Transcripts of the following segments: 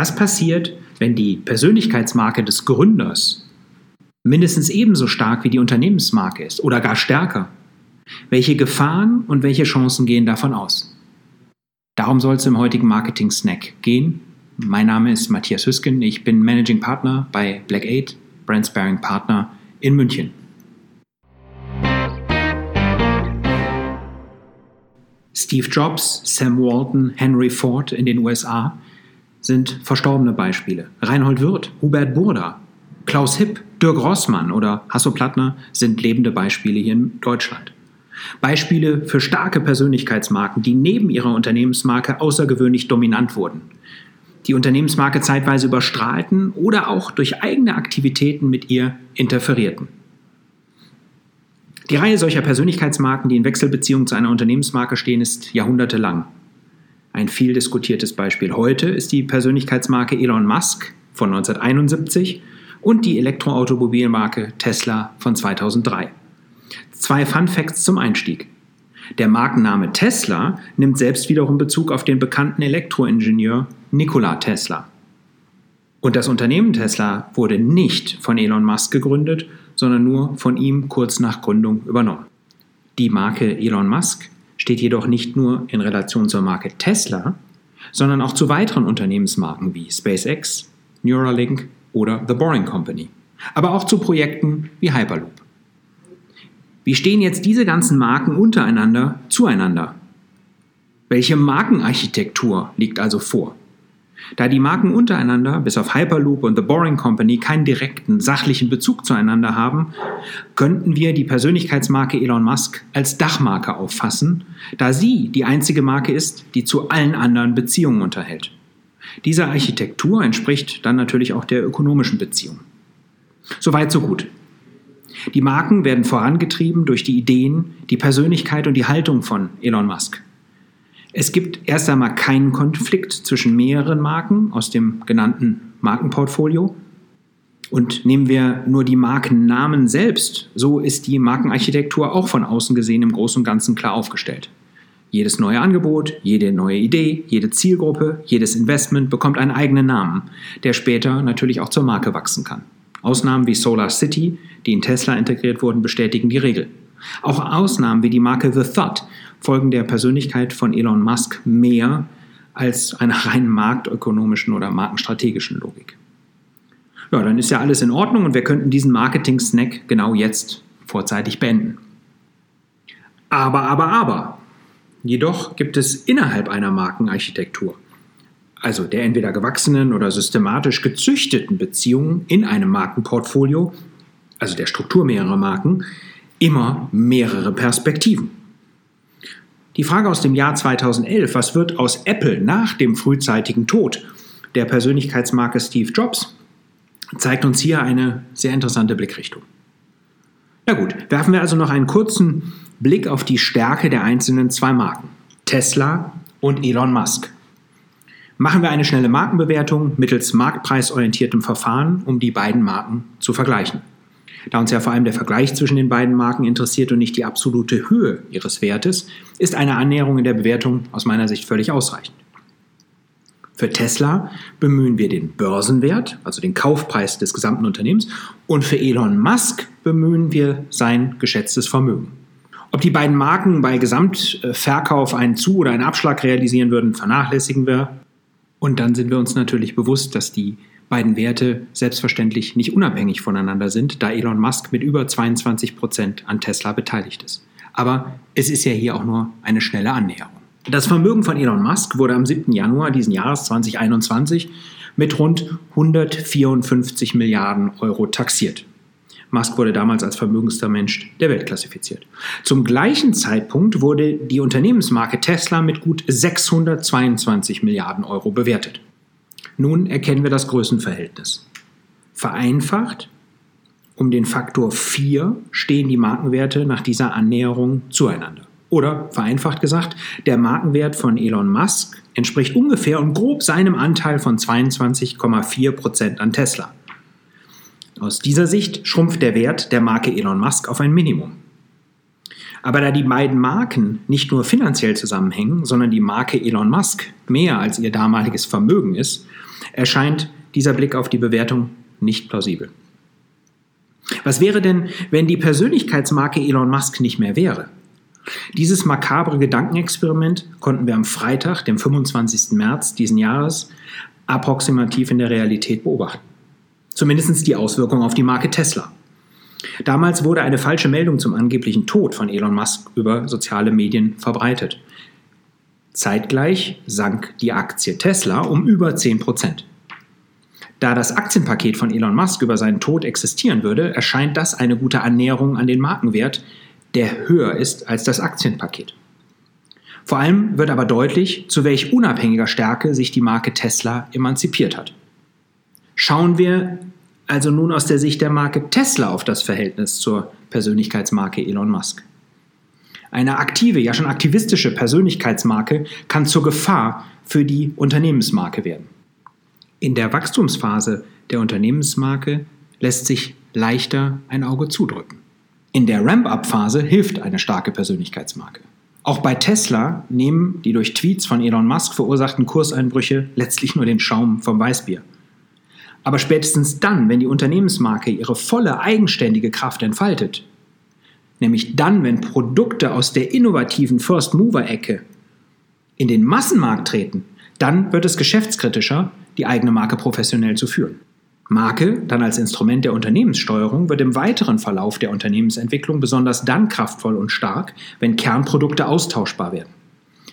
Was passiert, wenn die Persönlichkeitsmarke des Gründers mindestens ebenso stark wie die Unternehmensmarke ist oder gar stärker? Welche Gefahren und welche Chancen gehen davon aus? Darum soll es im heutigen Marketing Snack gehen. Mein Name ist Matthias Hüsken, ich bin Managing Partner bei Black 8, Brand Sparing Partner in München. Steve Jobs, Sam Walton, Henry Ford in den USA sind verstorbene Beispiele. Reinhold Wirth, Hubert Burda, Klaus Hipp, Dirk Rossmann oder Hasso Plattner sind lebende Beispiele hier in Deutschland. Beispiele für starke Persönlichkeitsmarken, die neben ihrer Unternehmensmarke außergewöhnlich dominant wurden. Die Unternehmensmarke zeitweise überstrahlten oder auch durch eigene Aktivitäten mit ihr interferierten. Die Reihe solcher Persönlichkeitsmarken, die in Wechselbeziehung zu einer Unternehmensmarke stehen, ist jahrhundertelang. Ein viel diskutiertes Beispiel heute ist die Persönlichkeitsmarke Elon Musk von 1971 und die Elektroautomobilmarke Tesla von 2003. Zwei Fun Facts zum Einstieg. Der Markenname Tesla nimmt selbst wiederum Bezug auf den bekannten Elektroingenieur Nikola Tesla. Und das Unternehmen Tesla wurde nicht von Elon Musk gegründet, sondern nur von ihm kurz nach Gründung übernommen. Die Marke Elon Musk steht jedoch nicht nur in Relation zur Marke Tesla, sondern auch zu weiteren Unternehmensmarken wie SpaceX, Neuralink oder The Boring Company, aber auch zu Projekten wie Hyperloop. Wie stehen jetzt diese ganzen Marken untereinander zueinander? Welche Markenarchitektur liegt also vor? Da die Marken untereinander, bis auf Hyperloop und The Boring Company, keinen direkten sachlichen Bezug zueinander haben, könnten wir die Persönlichkeitsmarke Elon Musk als Dachmarke auffassen, da sie die einzige Marke ist, die zu allen anderen Beziehungen unterhält. Diese Architektur entspricht dann natürlich auch der ökonomischen Beziehung. Soweit, so gut. Die Marken werden vorangetrieben durch die Ideen, die Persönlichkeit und die Haltung von Elon Musk. Es gibt erst einmal keinen Konflikt zwischen mehreren Marken aus dem genannten Markenportfolio. Und nehmen wir nur die Markennamen selbst, so ist die Markenarchitektur auch von außen gesehen im Großen und Ganzen klar aufgestellt. Jedes neue Angebot, jede neue Idee, jede Zielgruppe, jedes Investment bekommt einen eigenen Namen, der später natürlich auch zur Marke wachsen kann. Ausnahmen wie Solar City, die in Tesla integriert wurden, bestätigen die Regel. Auch Ausnahmen wie die Marke The Thought folgen der Persönlichkeit von Elon Musk mehr als einer rein marktökonomischen oder markenstrategischen Logik. Ja, dann ist ja alles in Ordnung und wir könnten diesen Marketing-Snack genau jetzt vorzeitig beenden. Aber, aber, aber. Jedoch gibt es innerhalb einer Markenarchitektur, also der entweder gewachsenen oder systematisch gezüchteten Beziehungen in einem Markenportfolio, also der Struktur mehrerer Marken, immer mehrere Perspektiven. Die Frage aus dem Jahr 2011, was wird aus Apple nach dem frühzeitigen Tod der Persönlichkeitsmarke Steve Jobs, zeigt uns hier eine sehr interessante Blickrichtung. Na gut, werfen wir also noch einen kurzen Blick auf die Stärke der einzelnen zwei Marken, Tesla und Elon Musk. Machen wir eine schnelle Markenbewertung mittels marktpreisorientiertem Verfahren, um die beiden Marken zu vergleichen. Da uns ja vor allem der Vergleich zwischen den beiden Marken interessiert und nicht die absolute Höhe ihres Wertes, ist eine Annäherung in der Bewertung aus meiner Sicht völlig ausreichend. Für Tesla bemühen wir den Börsenwert, also den Kaufpreis des gesamten Unternehmens, und für Elon Musk bemühen wir sein geschätztes Vermögen. Ob die beiden Marken bei Gesamtverkauf einen Zu- oder einen Abschlag realisieren würden, vernachlässigen wir. Und dann sind wir uns natürlich bewusst, dass die beiden Werte selbstverständlich nicht unabhängig voneinander sind, da Elon Musk mit über 22 Prozent an Tesla beteiligt ist. Aber es ist ja hier auch nur eine schnelle Annäherung. Das Vermögen von Elon Musk wurde am 7. Januar diesen Jahres 2021 mit rund 154 Milliarden Euro taxiert. Musk wurde damals als vermögendster Mensch der Welt klassifiziert. Zum gleichen Zeitpunkt wurde die Unternehmensmarke Tesla mit gut 622 Milliarden Euro bewertet. Nun erkennen wir das Größenverhältnis. Vereinfacht um den Faktor 4 stehen die Markenwerte nach dieser Annäherung zueinander. Oder vereinfacht gesagt, der Markenwert von Elon Musk entspricht ungefähr und grob seinem Anteil von 22,4 Prozent an Tesla. Aus dieser Sicht schrumpft der Wert der Marke Elon Musk auf ein Minimum. Aber da die beiden Marken nicht nur finanziell zusammenhängen, sondern die Marke Elon Musk mehr als ihr damaliges Vermögen ist, erscheint dieser Blick auf die Bewertung nicht plausibel. Was wäre denn, wenn die Persönlichkeitsmarke Elon Musk nicht mehr wäre? Dieses makabre Gedankenexperiment konnten wir am Freitag, dem 25. März diesen Jahres, approximativ in der Realität beobachten. Zumindest die Auswirkungen auf die Marke Tesla. Damals wurde eine falsche Meldung zum angeblichen Tod von Elon Musk über soziale Medien verbreitet. Zeitgleich sank die Aktie Tesla um über 10 Prozent. Da das Aktienpaket von Elon Musk über seinen Tod existieren würde, erscheint das eine gute Annäherung an den Markenwert, der höher ist als das Aktienpaket. Vor allem wird aber deutlich, zu welch unabhängiger Stärke sich die Marke Tesla emanzipiert hat. Schauen wir also nun aus der Sicht der Marke Tesla auf das Verhältnis zur Persönlichkeitsmarke Elon Musk. Eine aktive, ja schon aktivistische Persönlichkeitsmarke kann zur Gefahr für die Unternehmensmarke werden. In der Wachstumsphase der Unternehmensmarke lässt sich leichter ein Auge zudrücken. In der Ramp-up-Phase hilft eine starke Persönlichkeitsmarke. Auch bei Tesla nehmen die durch Tweets von Elon Musk verursachten Kurseinbrüche letztlich nur den Schaum vom Weißbier. Aber spätestens dann, wenn die Unternehmensmarke ihre volle eigenständige Kraft entfaltet, nämlich dann, wenn Produkte aus der innovativen First-Mover-Ecke in den Massenmarkt treten, dann wird es geschäftskritischer, die eigene Marke professionell zu führen. Marke, dann als Instrument der Unternehmenssteuerung, wird im weiteren Verlauf der Unternehmensentwicklung besonders dann kraftvoll und stark, wenn Kernprodukte austauschbar werden.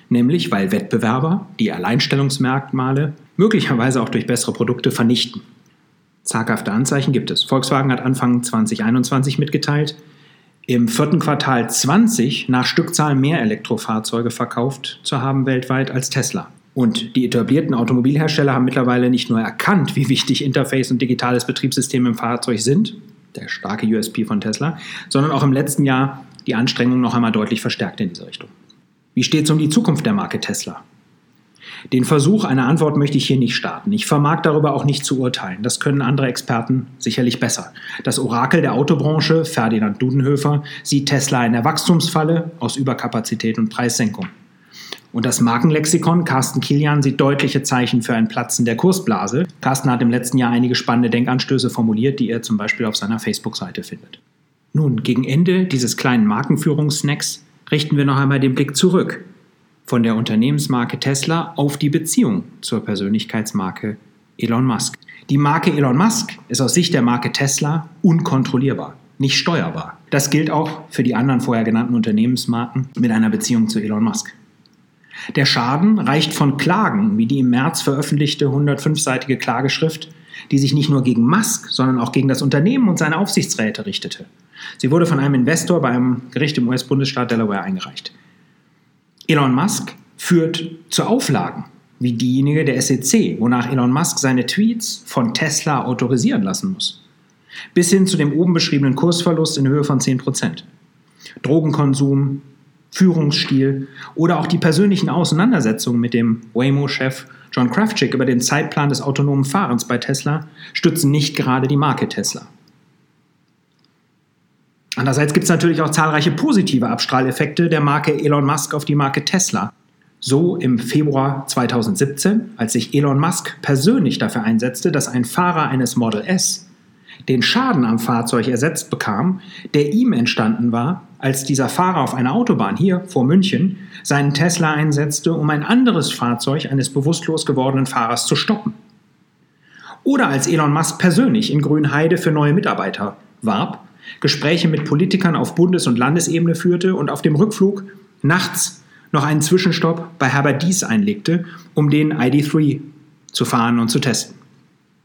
Nämlich weil Wettbewerber die Alleinstellungsmerkmale möglicherweise auch durch bessere Produkte vernichten. Zaghafte Anzeichen gibt es. Volkswagen hat Anfang 2021 mitgeteilt, im vierten Quartal 20 nach Stückzahl mehr Elektrofahrzeuge verkauft zu haben weltweit als Tesla. Und die etablierten Automobilhersteller haben mittlerweile nicht nur erkannt, wie wichtig Interface und digitales Betriebssystem im Fahrzeug sind, der starke USP von Tesla, sondern auch im letzten Jahr die Anstrengungen noch einmal deutlich verstärkt in diese Richtung. Wie steht es um die Zukunft der Marke Tesla? Den Versuch einer Antwort möchte ich hier nicht starten. Ich vermag darüber auch nicht zu urteilen. Das können andere Experten sicherlich besser. Das Orakel der Autobranche, Ferdinand Dudenhöfer, sieht Tesla in der Wachstumsfalle aus Überkapazität und Preissenkung. Und das Markenlexikon Carsten Kilian sieht deutliche Zeichen für ein Platzen der Kursblase. Carsten hat im letzten Jahr einige spannende Denkanstöße formuliert, die er zum Beispiel auf seiner Facebook-Seite findet. Nun, gegen Ende dieses kleinen Markenführungssnacks richten wir noch einmal den Blick zurück von der Unternehmensmarke Tesla auf die Beziehung zur Persönlichkeitsmarke Elon Musk. Die Marke Elon Musk ist aus Sicht der Marke Tesla unkontrollierbar, nicht steuerbar. Das gilt auch für die anderen vorher genannten Unternehmensmarken mit einer Beziehung zu Elon Musk. Der Schaden reicht von Klagen, wie die im März veröffentlichte 105-seitige Klageschrift, die sich nicht nur gegen Musk, sondern auch gegen das Unternehmen und seine Aufsichtsräte richtete. Sie wurde von einem Investor bei einem Gericht im US-Bundesstaat Delaware eingereicht. Elon Musk führt zu Auflagen, wie diejenige der SEC, wonach Elon Musk seine Tweets von Tesla autorisieren lassen muss. Bis hin zu dem oben beschriebenen Kursverlust in Höhe von 10%. Drogenkonsum, Führungsstil oder auch die persönlichen Auseinandersetzungen mit dem Waymo-Chef John Kraftschick über den Zeitplan des autonomen Fahrens bei Tesla stützen nicht gerade die Marke Tesla. Andererseits gibt es natürlich auch zahlreiche positive Abstrahleffekte der Marke Elon Musk auf die Marke Tesla. So im Februar 2017, als sich Elon Musk persönlich dafür einsetzte, dass ein Fahrer eines Model S den Schaden am Fahrzeug ersetzt bekam, der ihm entstanden war, als dieser Fahrer auf einer Autobahn hier vor München seinen Tesla einsetzte, um ein anderes Fahrzeug eines bewusstlos gewordenen Fahrers zu stoppen. Oder als Elon Musk persönlich in Grünheide für neue Mitarbeiter warb, Gespräche mit Politikern auf Bundes- und Landesebene führte und auf dem Rückflug nachts noch einen Zwischenstopp bei Herbert Dies einlegte, um den ID3 zu fahren und zu testen.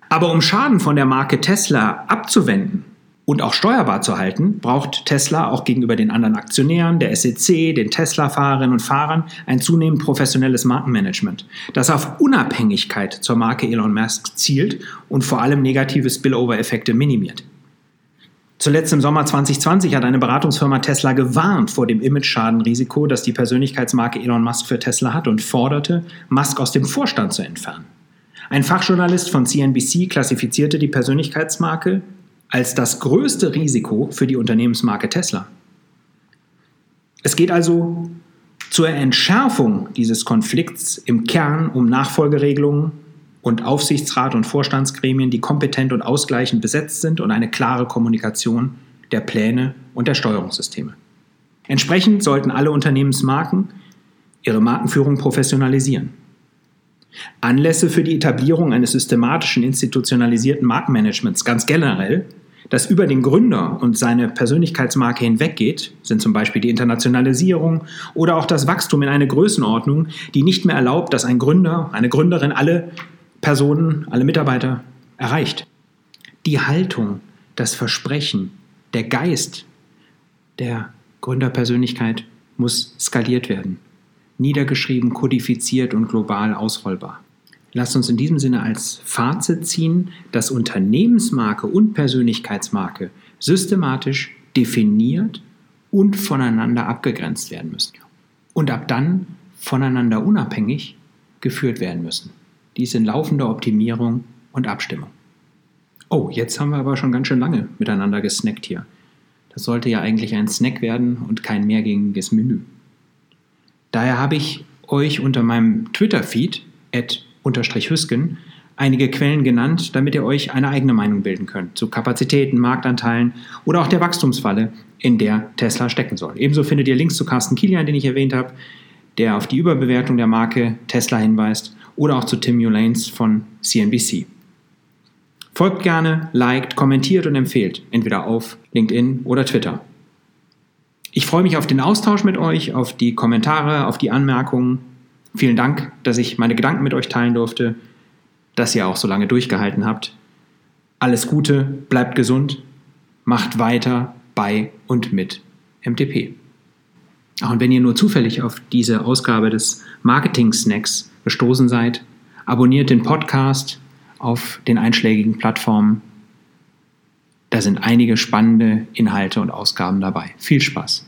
Aber um Schaden von der Marke Tesla abzuwenden und auch steuerbar zu halten, braucht Tesla auch gegenüber den anderen Aktionären, der SEC, den Tesla-Fahrerinnen und Fahrern ein zunehmend professionelles Markenmanagement, das auf Unabhängigkeit zur Marke Elon Musk zielt und vor allem negative Spillover-Effekte minimiert. Zuletzt im Sommer 2020 hat eine Beratungsfirma Tesla gewarnt vor dem Image-Schadenrisiko, das die Persönlichkeitsmarke Elon Musk für Tesla hat und forderte, Musk aus dem Vorstand zu entfernen. Ein Fachjournalist von CNBC klassifizierte die Persönlichkeitsmarke als das größte Risiko für die Unternehmensmarke Tesla. Es geht also zur Entschärfung dieses Konflikts im Kern um Nachfolgeregelungen und Aufsichtsrat und Vorstandsgremien, die kompetent und ausgleichend besetzt sind und eine klare Kommunikation der Pläne und der Steuerungssysteme. Entsprechend sollten alle Unternehmensmarken ihre Markenführung professionalisieren. Anlässe für die Etablierung eines systematischen institutionalisierten Markenmanagements ganz generell, das über den Gründer und seine Persönlichkeitsmarke hinweggeht, sind zum Beispiel die Internationalisierung oder auch das Wachstum in eine Größenordnung, die nicht mehr erlaubt, dass ein Gründer, eine Gründerin alle Personen, alle Mitarbeiter erreicht. Die Haltung, das Versprechen, der Geist der Gründerpersönlichkeit muss skaliert werden niedergeschrieben, kodifiziert und global ausrollbar. Lasst uns in diesem Sinne als Fazit ziehen, dass Unternehmensmarke und Persönlichkeitsmarke systematisch definiert und voneinander abgegrenzt werden müssen. Und ab dann voneinander unabhängig geführt werden müssen. Dies in laufender Optimierung und Abstimmung. Oh, jetzt haben wir aber schon ganz schön lange miteinander gesnackt hier. Das sollte ja eigentlich ein Snack werden und kein mehrgängiges Menü. Daher habe ich euch unter meinem Twitter-Feed, Hüsken, einige Quellen genannt, damit ihr euch eine eigene Meinung bilden könnt zu Kapazitäten, Marktanteilen oder auch der Wachstumsfalle, in der Tesla stecken soll. Ebenso findet ihr Links zu Carsten Kilian, den ich erwähnt habe, der auf die Überbewertung der Marke Tesla hinweist, oder auch zu Tim Mullanes von CNBC. Folgt gerne, liked, kommentiert und empfehlt, entweder auf LinkedIn oder Twitter. Ich freue mich auf den Austausch mit euch, auf die Kommentare, auf die Anmerkungen. Vielen Dank, dass ich meine Gedanken mit euch teilen durfte, dass ihr auch so lange durchgehalten habt. Alles Gute, bleibt gesund, macht weiter bei und mit MTP. Und wenn ihr nur zufällig auf diese Ausgabe des Marketing-Snacks gestoßen seid, abonniert den Podcast auf den einschlägigen Plattformen da sind einige spannende Inhalte und Ausgaben dabei. Viel Spaß!